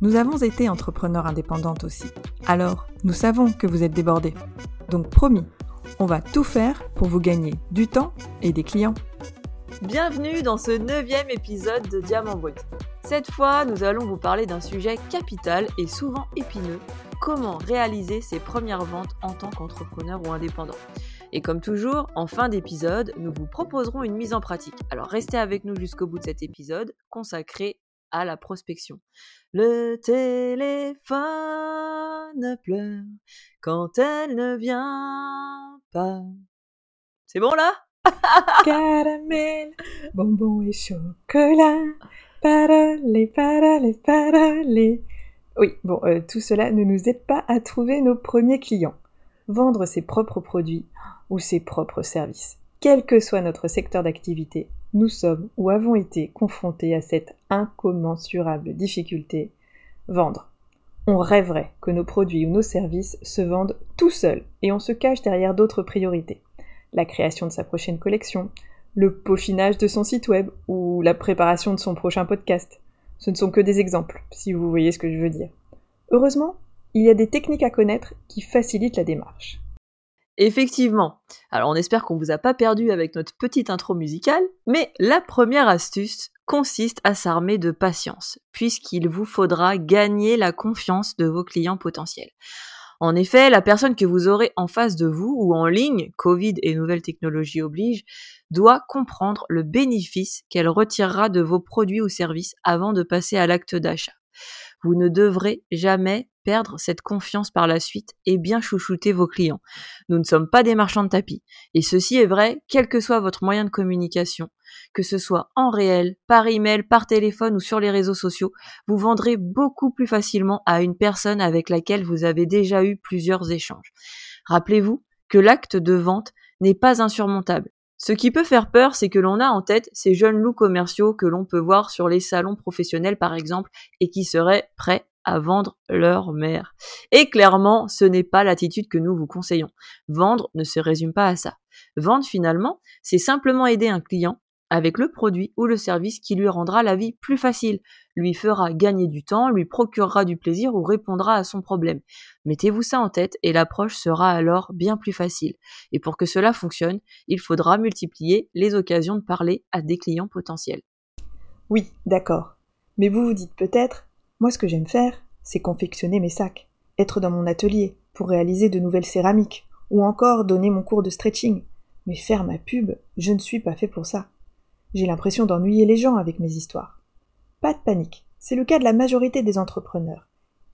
Nous avons été entrepreneurs indépendantes aussi. Alors, nous savons que vous êtes débordés. Donc promis, on va tout faire pour vous gagner du temps et des clients. Bienvenue dans ce neuvième épisode de Diamant Brut. Cette fois, nous allons vous parler d'un sujet capital et souvent épineux, comment réaliser ses premières ventes en tant qu'entrepreneur ou indépendant. Et comme toujours, en fin d'épisode, nous vous proposerons une mise en pratique. Alors restez avec nous jusqu'au bout de cet épisode consacré à la prospection. Le téléphone pleure quand elle ne vient pas. C'est bon là? Caramel, bonbons et chocolat, parole, parole, parole. Oui, bon, euh, tout cela ne nous aide pas à trouver nos premiers clients. Vendre ses propres produits ou ses propres services. Quel que soit notre secteur d'activité, nous sommes ou avons été confrontés à cette incommensurable difficulté, vendre. On rêverait que nos produits ou nos services se vendent tout seuls et on se cache derrière d'autres priorités. La création de sa prochaine collection, le peaufinage de son site web ou la préparation de son prochain podcast. Ce ne sont que des exemples, si vous voyez ce que je veux dire. Heureusement, il y a des techniques à connaître qui facilitent la démarche. Effectivement. Alors on espère qu'on vous a pas perdu avec notre petite intro musicale, mais la première astuce consiste à s'armer de patience, puisqu'il vous faudra gagner la confiance de vos clients potentiels. En effet, la personne que vous aurez en face de vous ou en ligne, Covid et nouvelles technologies obligent, doit comprendre le bénéfice qu'elle retirera de vos produits ou services avant de passer à l'acte d'achat. Vous ne devrez jamais perdre cette confiance par la suite et bien chouchouter vos clients. Nous ne sommes pas des marchands de tapis. Et ceci est vrai, quel que soit votre moyen de communication, que ce soit en réel, par email, par téléphone ou sur les réseaux sociaux, vous vendrez beaucoup plus facilement à une personne avec laquelle vous avez déjà eu plusieurs échanges. Rappelez-vous que l'acte de vente n'est pas insurmontable. Ce qui peut faire peur, c'est que l'on a en tête ces jeunes loups commerciaux que l'on peut voir sur les salons professionnels par exemple et qui seraient prêts à vendre leur mère. Et clairement, ce n'est pas l'attitude que nous vous conseillons. Vendre ne se résume pas à ça. Vendre finalement, c'est simplement aider un client avec le produit ou le service qui lui rendra la vie plus facile, lui fera gagner du temps, lui procurera du plaisir ou répondra à son problème. Mettez-vous ça en tête et l'approche sera alors bien plus facile. Et pour que cela fonctionne, il faudra multiplier les occasions de parler à des clients potentiels. Oui, d'accord. Mais vous vous dites peut-être, moi, ce que j'aime faire, c'est confectionner mes sacs, être dans mon atelier pour réaliser de nouvelles céramiques, ou encore donner mon cours de stretching. Mais faire ma pub, je ne suis pas fait pour ça. J'ai l'impression d'ennuyer les gens avec mes histoires. Pas de panique, c'est le cas de la majorité des entrepreneurs.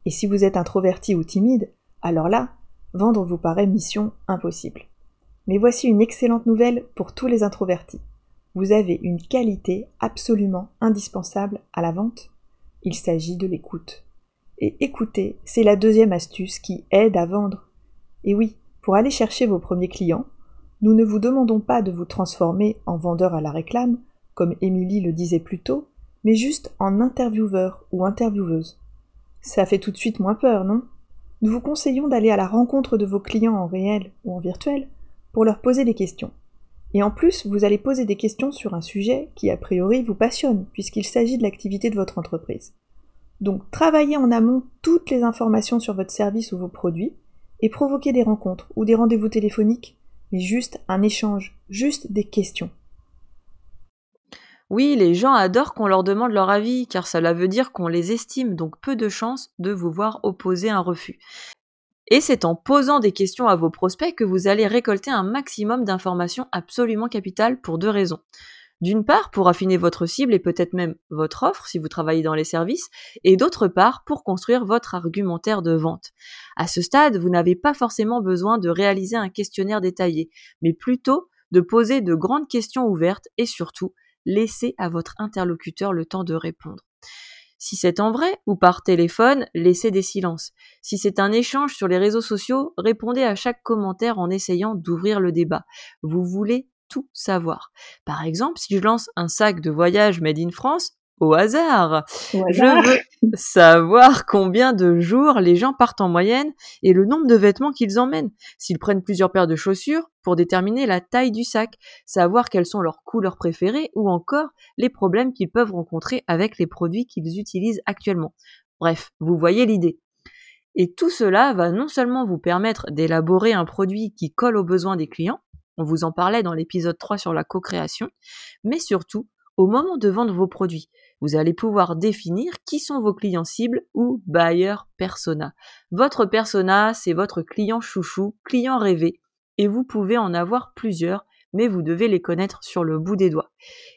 Et si vous êtes introverti ou timide, alors là, vendre vous paraît mission impossible. Mais voici une excellente nouvelle pour tous les introvertis. Vous avez une qualité absolument indispensable à la vente, il s'agit de l'écoute. Et écouter, c'est la deuxième astuce qui aide à vendre. Et oui, pour aller chercher vos premiers clients, nous ne vous demandons pas de vous transformer en vendeur à la réclame, comme Émilie le disait plus tôt, mais juste en intervieweur ou intervieweuse. Ça fait tout de suite moins peur, non? Nous vous conseillons d'aller à la rencontre de vos clients en réel ou en virtuel pour leur poser des questions. Et en plus, vous allez poser des questions sur un sujet qui a priori vous passionne, puisqu'il s'agit de l'activité de votre entreprise. Donc travaillez en amont toutes les informations sur votre service ou vos produits, et provoquez des rencontres ou des rendez-vous téléphoniques, juste un échange, juste des questions. Oui, les gens adorent qu'on leur demande leur avis, car cela veut dire qu'on les estime, donc peu de chances de vous voir opposer un refus. Et c'est en posant des questions à vos prospects que vous allez récolter un maximum d'informations absolument capitales pour deux raisons. D'une part, pour affiner votre cible et peut-être même votre offre si vous travaillez dans les services, et d'autre part, pour construire votre argumentaire de vente. À ce stade, vous n'avez pas forcément besoin de réaliser un questionnaire détaillé, mais plutôt de poser de grandes questions ouvertes et surtout laisser à votre interlocuteur le temps de répondre. Si c'est en vrai ou par téléphone, laissez des silences. Si c'est un échange sur les réseaux sociaux, répondez à chaque commentaire en essayant d'ouvrir le débat. Vous voulez tout savoir. Par exemple, si je lance un sac de voyage made in France, au hasard. Je veux savoir combien de jours les gens partent en moyenne et le nombre de vêtements qu'ils emmènent. S'ils prennent plusieurs paires de chaussures pour déterminer la taille du sac, savoir quelles sont leurs couleurs préférées ou encore les problèmes qu'ils peuvent rencontrer avec les produits qu'ils utilisent actuellement. Bref, vous voyez l'idée. Et tout cela va non seulement vous permettre d'élaborer un produit qui colle aux besoins des clients, on vous en parlait dans l'épisode 3 sur la co-création, mais surtout au moment de vendre vos produits. Vous allez pouvoir définir qui sont vos clients cibles ou buyer persona. Votre persona, c'est votre client chouchou, client rêvé, et vous pouvez en avoir plusieurs, mais vous devez les connaître sur le bout des doigts.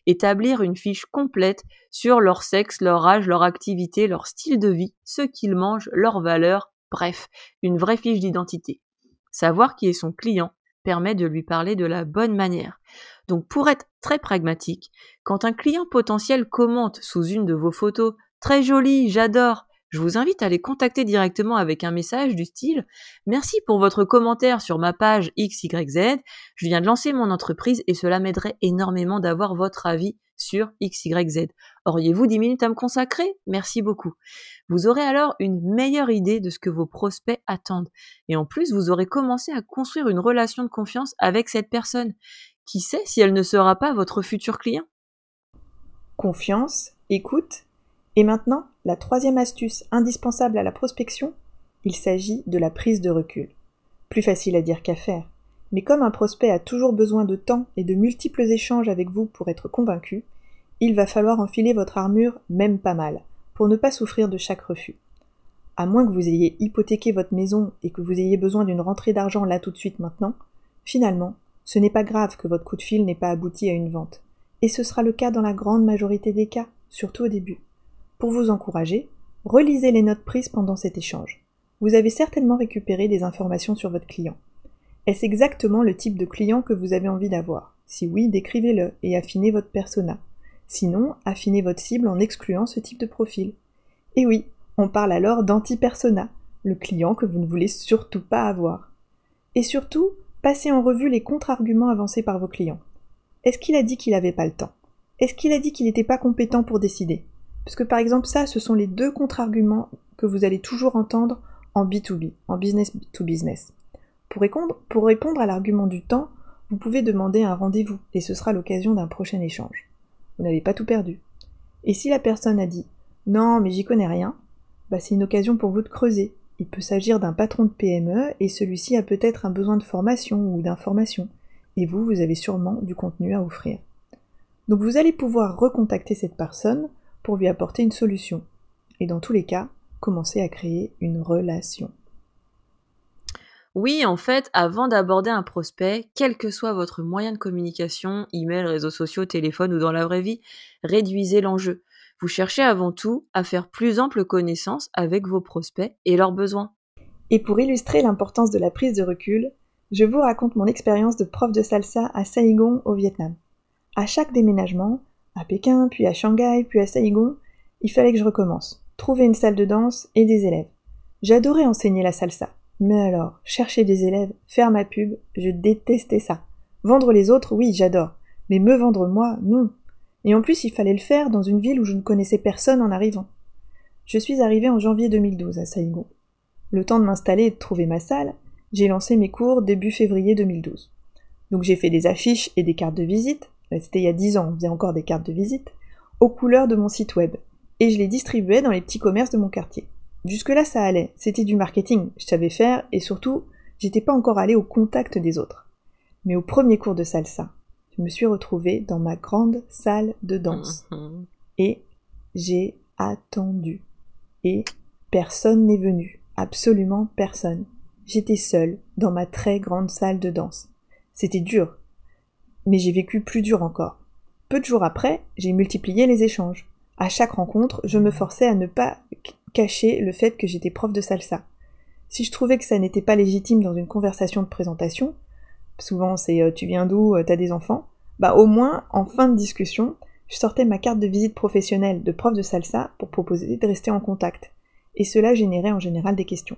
Établir une fiche complète sur leur sexe, leur âge, leur activité, leur style de vie, ce qu'ils mangent, leurs valeurs, bref, une vraie fiche d'identité. Savoir qui est son client permet de lui parler de la bonne manière. Donc pour être très pragmatique, quand un client potentiel commente sous une de vos photos Très jolie, j'adore, je vous invite à les contacter directement avec un message du style Merci pour votre commentaire sur ma page XYZ, je viens de lancer mon entreprise et cela m'aiderait énormément d'avoir votre avis sur XYZ. Auriez-vous 10 minutes à me consacrer? Merci beaucoup. Vous aurez alors une meilleure idée de ce que vos prospects attendent. Et en plus, vous aurez commencé à construire une relation de confiance avec cette personne. Qui sait si elle ne sera pas votre futur client? Confiance, écoute. Et maintenant, la troisième astuce indispensable à la prospection, il s'agit de la prise de recul. Plus facile à dire qu'à faire. Mais comme un prospect a toujours besoin de temps et de multiples échanges avec vous pour être convaincu, il va falloir enfiler votre armure même pas mal, pour ne pas souffrir de chaque refus. À moins que vous ayez hypothéqué votre maison et que vous ayez besoin d'une rentrée d'argent là tout de suite maintenant, finalement, ce n'est pas grave que votre coup de fil n'ait pas abouti à une vente. Et ce sera le cas dans la grande majorité des cas, surtout au début. Pour vous encourager, relisez les notes prises pendant cet échange. Vous avez certainement récupéré des informations sur votre client. Est-ce exactement le type de client que vous avez envie d'avoir? Si oui, décrivez-le et affinez votre persona. Sinon, affinez votre cible en excluant ce type de profil. Et oui, on parle alors d'anti-persona, le client que vous ne voulez surtout pas avoir. Et surtout, Passez en revue les contre-arguments avancés par vos clients. Est-ce qu'il a dit qu'il n'avait pas le temps? Est-ce qu'il a dit qu'il n'était pas compétent pour décider? Parce que par exemple ça, ce sont les deux contre-arguments que vous allez toujours entendre en B2B, en business to business. Pour répondre, à l'argument du temps, vous pouvez demander un rendez-vous et ce sera l'occasion d'un prochain échange. Vous n'avez pas tout perdu. Et si la personne a dit non mais j'y connais rien, bah c'est une occasion pour vous de creuser il peut s'agir d'un patron de PME et celui-ci a peut-être un besoin de formation ou d'information. Et vous, vous avez sûrement du contenu à offrir. Donc vous allez pouvoir recontacter cette personne pour lui apporter une solution. Et dans tous les cas, commencer à créer une relation. Oui, en fait, avant d'aborder un prospect, quel que soit votre moyen de communication, email, réseaux sociaux, téléphone ou dans la vraie vie, réduisez l'enjeu. Vous cherchez avant tout à faire plus ample connaissance avec vos prospects et leurs besoins. Et pour illustrer l'importance de la prise de recul, je vous raconte mon expérience de prof de salsa à Saigon au Vietnam. À chaque déménagement, à Pékin, puis à Shanghai, puis à Saigon, il fallait que je recommence, trouver une salle de danse et des élèves. J'adorais enseigner la salsa, mais alors, chercher des élèves, faire ma pub, je détestais ça. Vendre les autres, oui, j'adore, mais me vendre moi, non. Et en plus, il fallait le faire dans une ville où je ne connaissais personne en arrivant. Je suis arrivée en janvier 2012 à Saigon. Le temps de m'installer et de trouver ma salle, j'ai lancé mes cours début février 2012. Donc j'ai fait des affiches et des cartes de visite, c'était il y a 10 ans, on faisait encore des cartes de visite, aux couleurs de mon site web, et je les distribuais dans les petits commerces de mon quartier. Jusque-là ça allait, c'était du marketing, je savais faire, et surtout, j'étais pas encore allée au contact des autres. Mais au premier cours de salsa, je me suis retrouvée dans ma grande salle de danse. Mhm. Et j'ai attendu. Et personne n'est venu. Absolument personne. J'étais seule dans ma très grande salle de danse. C'était dur. Mais j'ai vécu plus dur encore. Peu de jours après, j'ai multiplié les échanges. À chaque rencontre, je me forçais à ne pas cacher le fait que j'étais prof de salsa. Si je trouvais que ça n'était pas légitime dans une conversation de présentation, souvent c'est euh, tu viens d'où, euh, t'as des enfants, bah au moins en fin de discussion, je sortais ma carte de visite professionnelle de prof de salsa pour proposer de rester en contact. Et cela générait en général des questions.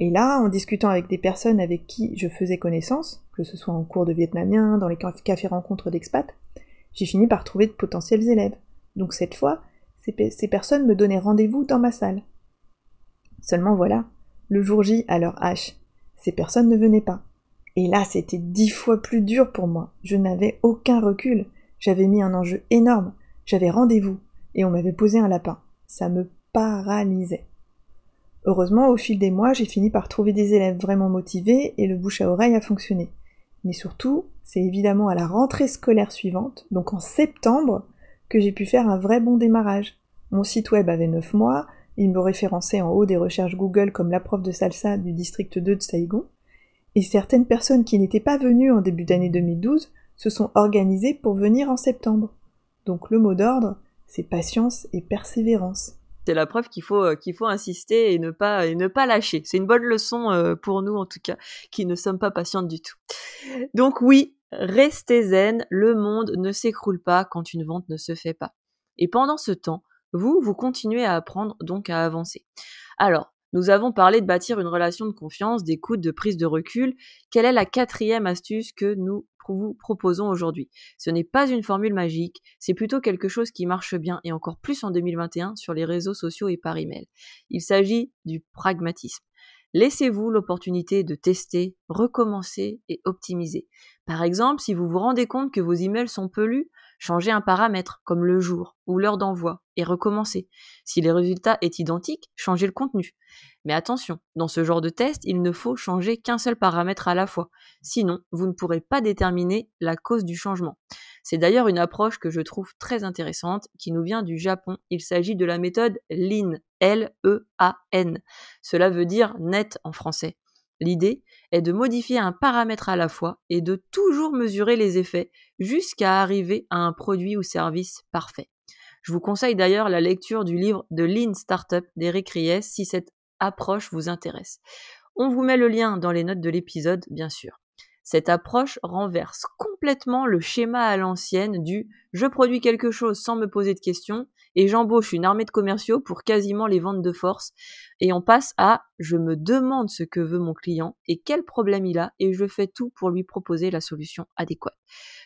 Et là, en discutant avec des personnes avec qui je faisais connaissance, que ce soit en cours de vietnamien, dans les cafés rencontres d'expats, j'ai fini par trouver de potentiels élèves. Donc cette fois, ces, personnes me donnaient rendez-vous dans ma salle. Seulement voilà, le jour J à leur H, ces personnes ne venaient pas. Et là, c'était dix fois plus dur pour moi. Je n'avais aucun recul. J'avais mis un enjeu énorme. J'avais rendez-vous. Et on m'avait posé un lapin. Ça me paralysait. Heureusement, au fil des mois, j'ai fini par trouver des élèves vraiment motivés et le bouche à oreille a fonctionné. Mais surtout, c'est évidemment à la rentrée scolaire suivante, donc en septembre, que j'ai pu faire un vrai bon démarrage. Mon site web avait 9 mois, il me référençait en haut des recherches Google comme la prof de salsa du district 2 de Saigon, et certaines personnes qui n'étaient pas venues en début d'année 2012 se sont organisées pour venir en septembre. Donc le mot d'ordre, c'est patience et persévérance. C'est la preuve qu'il faut, euh, qu'il faut insister et ne pas, et ne pas lâcher. C'est une bonne leçon euh, pour nous, en tout cas, qui ne sommes pas patientes du tout. Donc oui, restez zen, le monde ne s'écroule pas quand une vente ne se fait pas. Et pendant ce temps, vous, vous continuez à apprendre, donc à avancer. Alors, nous avons parlé de bâtir une relation de confiance, d'écoute, de prise de recul. Quelle est la quatrième astuce que nous vous proposons aujourd'hui Ce n'est pas une formule magique, c'est plutôt quelque chose qui marche bien et encore plus en 2021 sur les réseaux sociaux et par email. Il s'agit du pragmatisme. Laissez-vous l'opportunité de tester, recommencer et optimiser. Par exemple, si vous vous rendez compte que vos emails sont peu lus, changez un paramètre comme le jour ou l'heure d'envoi et recommencez. Si les résultats est identique, changez le contenu. Mais attention, dans ce genre de test, il ne faut changer qu'un seul paramètre à la fois. Sinon, vous ne pourrez pas déterminer la cause du changement. C'est d'ailleurs une approche que je trouve très intéressante qui nous vient du Japon. Il s'agit de la méthode Lean, L-E-A-N. Cela veut dire net en français. L'idée est de modifier un paramètre à la fois et de toujours mesurer les effets jusqu'à arriver à un produit ou service parfait. Je vous conseille d'ailleurs la lecture du livre de Lean Startup d'Eric Ries si cette approche vous intéresse. On vous met le lien dans les notes de l'épisode, bien sûr. Cette approche renverse complètement le schéma à l'ancienne du je produis quelque chose sans me poser de questions et j'embauche une armée de commerciaux pour quasiment les ventes de force et on passe à je me demande ce que veut mon client et quel problème il a et je fais tout pour lui proposer la solution adéquate.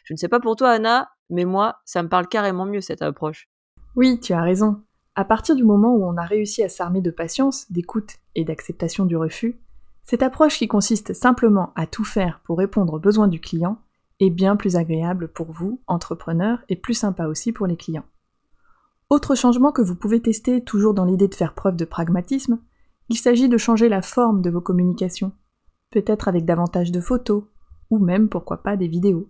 Je ne sais pas pour toi Anna, mais moi ça me parle carrément mieux cette approche. Oui, tu as raison. À partir du moment où on a réussi à s'armer de patience, d'écoute et d'acceptation du refus, cette approche qui consiste simplement à tout faire pour répondre aux besoins du client est bien plus agréable pour vous, entrepreneur, et plus sympa aussi pour les clients. Autre changement que vous pouvez tester toujours dans l'idée de faire preuve de pragmatisme, il s'agit de changer la forme de vos communications, peut-être avec davantage de photos, ou même pourquoi pas des vidéos.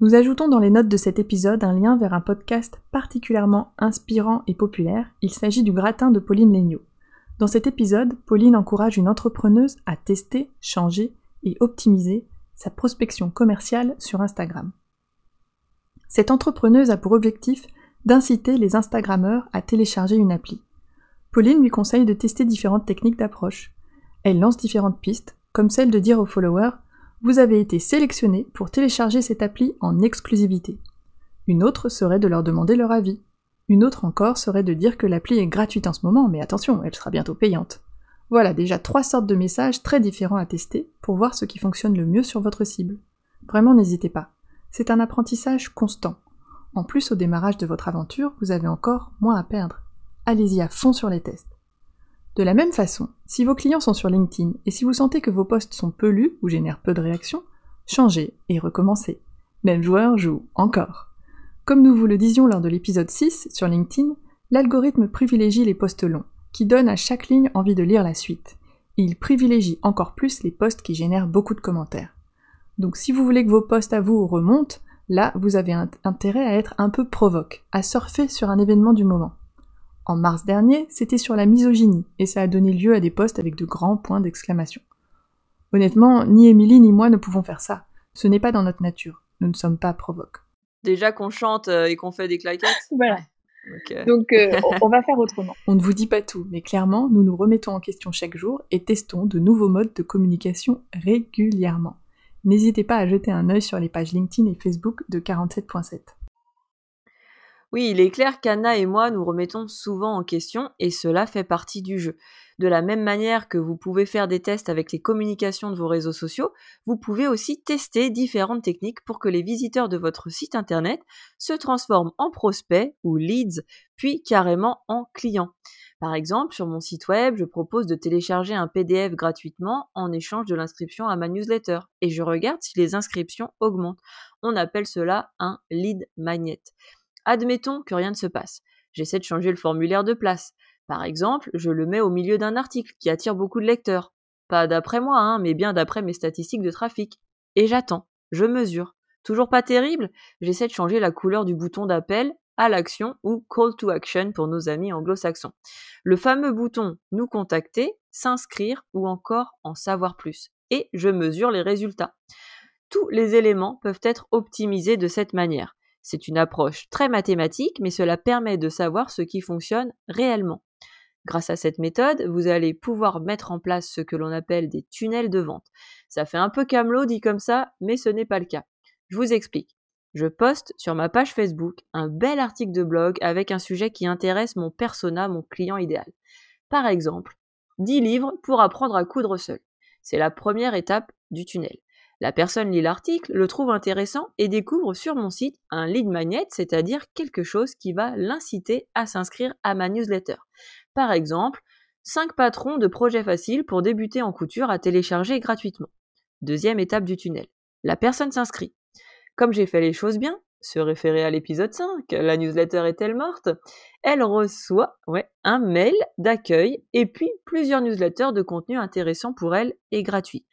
Nous ajoutons dans les notes de cet épisode un lien vers un podcast particulièrement inspirant et populaire. Il s'agit du gratin de Pauline Legnaud. Dans cet épisode, Pauline encourage une entrepreneuse à tester, changer et optimiser sa prospection commerciale sur Instagram. Cette entrepreneuse a pour objectif d'inciter les Instagrammeurs à télécharger une appli. Pauline lui conseille de tester différentes techniques d'approche. Elle lance différentes pistes, comme celle de dire aux followers vous avez été sélectionné pour télécharger cette appli en exclusivité. Une autre serait de leur demander leur avis. Une autre encore serait de dire que l'appli est gratuite en ce moment, mais attention, elle sera bientôt payante. Voilà déjà trois sortes de messages très différents à tester pour voir ce qui fonctionne le mieux sur votre cible. Vraiment n'hésitez pas. C'est un apprentissage constant. En plus, au démarrage de votre aventure, vous avez encore moins à perdre. Allez-y à fond sur les tests. De la même façon, si vos clients sont sur LinkedIn et si vous sentez que vos posts sont peu lus ou génèrent peu de réactions, changez et recommencez. Même joueur joue encore. Comme nous vous le disions lors de l'épisode 6 sur LinkedIn, l'algorithme privilégie les posts longs, qui donnent à chaque ligne envie de lire la suite. Il privilégie encore plus les posts qui génèrent beaucoup de commentaires. Donc si vous voulez que vos posts à vous remontent, là vous avez intérêt à être un peu provoque, à surfer sur un événement du moment. En mars dernier, c'était sur la misogynie, et ça a donné lieu à des posts avec de grands points d'exclamation. Honnêtement, ni Émilie ni moi ne pouvons faire ça. Ce n'est pas dans notre nature. Nous ne sommes pas provoques. Déjà qu'on chante euh, et qu'on fait des claquettes Voilà. Donc, euh, on va faire autrement. On ne vous dit pas tout, mais clairement, nous nous remettons en question chaque jour et testons de nouveaux modes de communication régulièrement. N'hésitez pas à jeter un œil sur les pages LinkedIn et Facebook de 47.7. Oui, il est clair qu'Anna et moi nous remettons souvent en question et cela fait partie du jeu. De la même manière que vous pouvez faire des tests avec les communications de vos réseaux sociaux, vous pouvez aussi tester différentes techniques pour que les visiteurs de votre site internet se transforment en prospects ou leads, puis carrément en clients. Par exemple, sur mon site web, je propose de télécharger un PDF gratuitement en échange de l'inscription à ma newsletter et je regarde si les inscriptions augmentent. On appelle cela un lead magnet. Admettons que rien ne se passe. J'essaie de changer le formulaire de place. Par exemple, je le mets au milieu d'un article qui attire beaucoup de lecteurs. Pas d'après moi, hein, mais bien d'après mes statistiques de trafic. Et j'attends. Je mesure. Toujours pas terrible J'essaie de changer la couleur du bouton d'appel à l'action ou call to action pour nos amis anglo-saxons. Le fameux bouton nous contacter, s'inscrire ou encore en savoir plus. Et je mesure les résultats. Tous les éléments peuvent être optimisés de cette manière. C'est une approche très mathématique, mais cela permet de savoir ce qui fonctionne réellement. Grâce à cette méthode, vous allez pouvoir mettre en place ce que l'on appelle des tunnels de vente. Ça fait un peu camelot dit comme ça, mais ce n'est pas le cas. Je vous explique. Je poste sur ma page Facebook un bel article de blog avec un sujet qui intéresse mon persona, mon client idéal. Par exemple, 10 livres pour apprendre à coudre seul. C'est la première étape du tunnel. La personne lit l'article, le trouve intéressant et découvre sur mon site un lead magnet, c'est-à-dire quelque chose qui va l'inciter à s'inscrire à ma newsletter. Par exemple, 5 patrons de projets faciles pour débuter en couture à télécharger gratuitement. Deuxième étape du tunnel. La personne s'inscrit. Comme j'ai fait les choses bien, se référer à l'épisode 5, la newsletter est-elle morte? Elle reçoit un mail d'accueil et puis plusieurs newsletters de contenu intéressant pour elle et gratuit.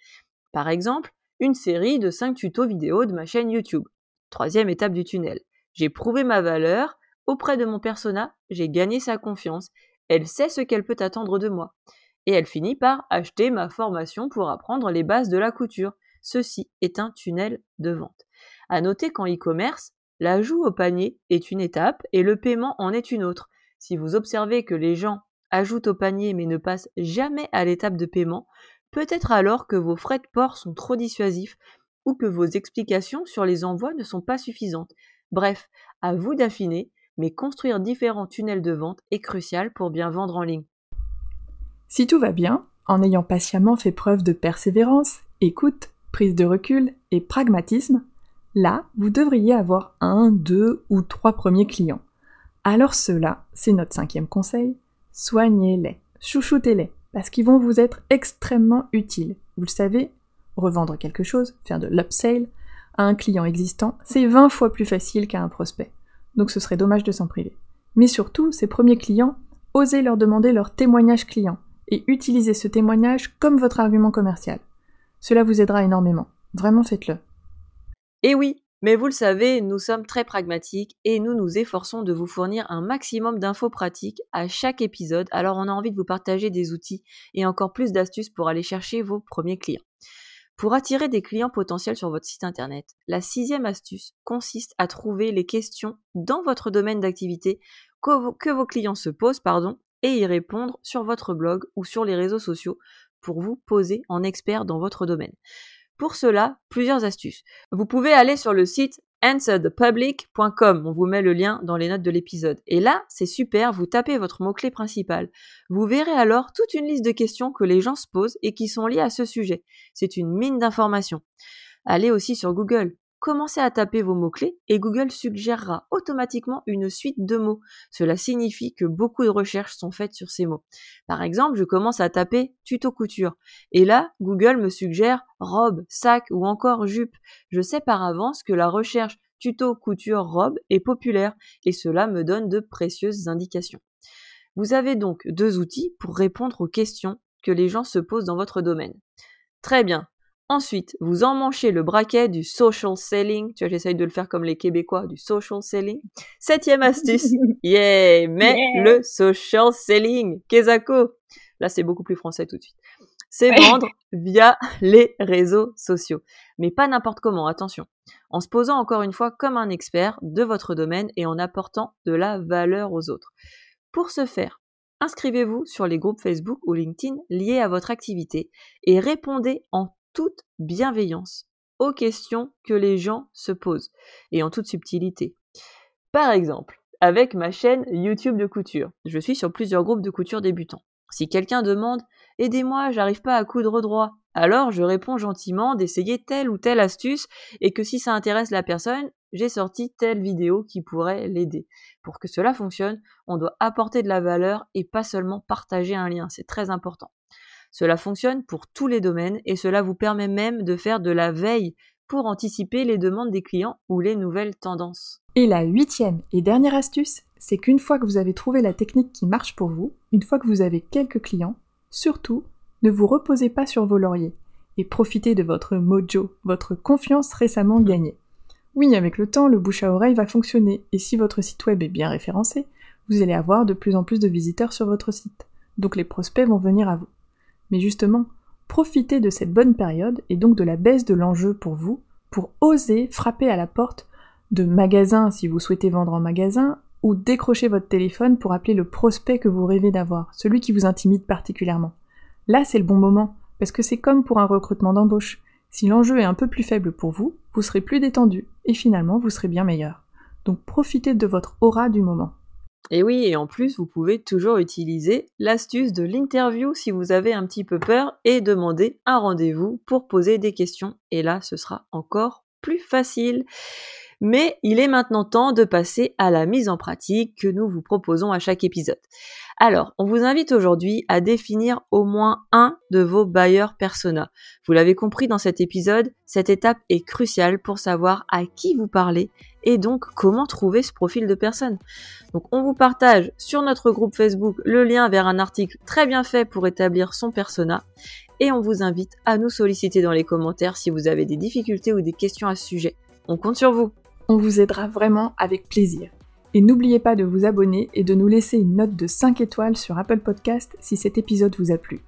Par exemple, une série de 5 tutos vidéo de ma chaîne YouTube. Troisième étape du tunnel. J'ai prouvé ma valeur auprès de mon persona, j'ai gagné sa confiance, elle sait ce qu'elle peut attendre de moi. Et elle finit par acheter ma formation pour apprendre les bases de la couture. Ceci est un tunnel de vente. À noter qu'en e-commerce, l'ajout au panier est une étape et le paiement en est une autre. Si vous observez que les gens ajoutent au panier mais ne passent jamais à l'étape de paiement, Peut-être alors que vos frais de port sont trop dissuasifs ou que vos explications sur les envois ne sont pas suffisantes. Bref, à vous d'affiner, mais construire différents tunnels de vente est crucial pour bien vendre en ligne. Si tout va bien, en ayant patiemment fait preuve de persévérance, écoute, prise de recul et pragmatisme, là, vous devriez avoir un, deux ou trois premiers clients. Alors cela, c'est notre cinquième conseil, soignez-les, chouchoutez-les parce qu'ils vont vous être extrêmement utiles. Vous le savez, revendre quelque chose, faire de l'upsale à un client existant, c'est 20 fois plus facile qu'à un prospect. Donc ce serait dommage de s'en priver. Mais surtout, ces premiers clients, osez leur demander leur témoignage client et utilisez ce témoignage comme votre argument commercial. Cela vous aidera énormément. Vraiment faites-le. Et oui, mais vous le savez, nous sommes très pragmatiques et nous nous efforçons de vous fournir un maximum d'infos pratiques à chaque épisode, alors on a envie de vous partager des outils et encore plus d'astuces pour aller chercher vos premiers clients. Pour attirer des clients potentiels sur votre site internet, la sixième astuce consiste à trouver les questions dans votre domaine d'activité que vos clients se posent et y répondre sur votre blog ou sur les réseaux sociaux pour vous poser en expert dans votre domaine. Pour cela, plusieurs astuces. Vous pouvez aller sur le site answerthepublic.com. On vous met le lien dans les notes de l'épisode. Et là, c'est super, vous tapez votre mot-clé principal. Vous verrez alors toute une liste de questions que les gens se posent et qui sont liées à ce sujet. C'est une mine d'informations. Allez aussi sur Google commencez à taper vos mots-clés et Google suggérera automatiquement une suite de mots. Cela signifie que beaucoup de recherches sont faites sur ces mots. Par exemple, je commence à taper tuto couture et là, Google me suggère robe, sac ou encore jupe. Je sais par avance que la recherche tuto couture robe est populaire et cela me donne de précieuses indications. Vous avez donc deux outils pour répondre aux questions que les gens se posent dans votre domaine. Très bien, Ensuite, vous emmanchez le braquet du social selling. Tu vois, j'essaye de le faire comme les Québécois, du social selling. Septième astuce. Yeah! Mais le social selling. Kezako. Là, c'est beaucoup plus français tout de suite. C'est vendre via les réseaux sociaux. Mais pas n'importe comment, attention. En se posant encore une fois comme un expert de votre domaine et en apportant de la valeur aux autres. Pour ce faire, inscrivez-vous sur les groupes Facebook ou LinkedIn liés à votre activité et répondez en toute bienveillance aux questions que les gens se posent et en toute subtilité. Par exemple, avec ma chaîne YouTube de couture. Je suis sur plusieurs groupes de couture débutants. Si quelqu'un demande Aidez-moi, j'arrive pas à coudre droit, alors je réponds gentiment d'essayer telle ou telle astuce et que si ça intéresse la personne, j'ai sorti telle vidéo qui pourrait l'aider. Pour que cela fonctionne, on doit apporter de la valeur et pas seulement partager un lien, c'est très important. Cela fonctionne pour tous les domaines et cela vous permet même de faire de la veille pour anticiper les demandes des clients ou les nouvelles tendances. Et la huitième et dernière astuce, c'est qu'une fois que vous avez trouvé la technique qui marche pour vous, une fois que vous avez quelques clients, surtout, ne vous reposez pas sur vos lauriers et profitez de votre mojo, votre confiance récemment gagnée. Oui, avec le temps, le bouche à oreille va fonctionner et si votre site web est bien référencé, vous allez avoir de plus en plus de visiteurs sur votre site. Donc les prospects vont venir à vous. Mais justement, profitez de cette bonne période et donc de la baisse de l'enjeu pour vous pour oser frapper à la porte de magasins si vous souhaitez vendre en magasin ou décrocher votre téléphone pour appeler le prospect que vous rêvez d'avoir, celui qui vous intimide particulièrement. Là, c'est le bon moment, parce que c'est comme pour un recrutement d'embauche. Si l'enjeu est un peu plus faible pour vous, vous serez plus détendu, et finalement, vous serez bien meilleur. Donc profitez de votre aura du moment. Et oui, et en plus, vous pouvez toujours utiliser l'astuce de l'interview si vous avez un petit peu peur et demander un rendez-vous pour poser des questions. Et là, ce sera encore plus facile. Mais il est maintenant temps de passer à la mise en pratique que nous vous proposons à chaque épisode. Alors, on vous invite aujourd'hui à définir au moins un de vos bailleurs persona. Vous l'avez compris dans cet épisode, cette étape est cruciale pour savoir à qui vous parlez et donc comment trouver ce profil de personne. Donc on vous partage sur notre groupe Facebook le lien vers un article très bien fait pour établir son persona et on vous invite à nous solliciter dans les commentaires si vous avez des difficultés ou des questions à ce sujet. On compte sur vous. On vous aidera vraiment avec plaisir. Et n'oubliez pas de vous abonner et de nous laisser une note de 5 étoiles sur Apple Podcast si cet épisode vous a plu.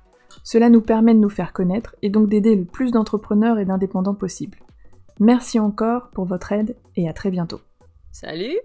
Cela nous permet de nous faire connaître et donc d'aider le plus d'entrepreneurs et d'indépendants possible. Merci encore pour votre aide et à très bientôt. Salut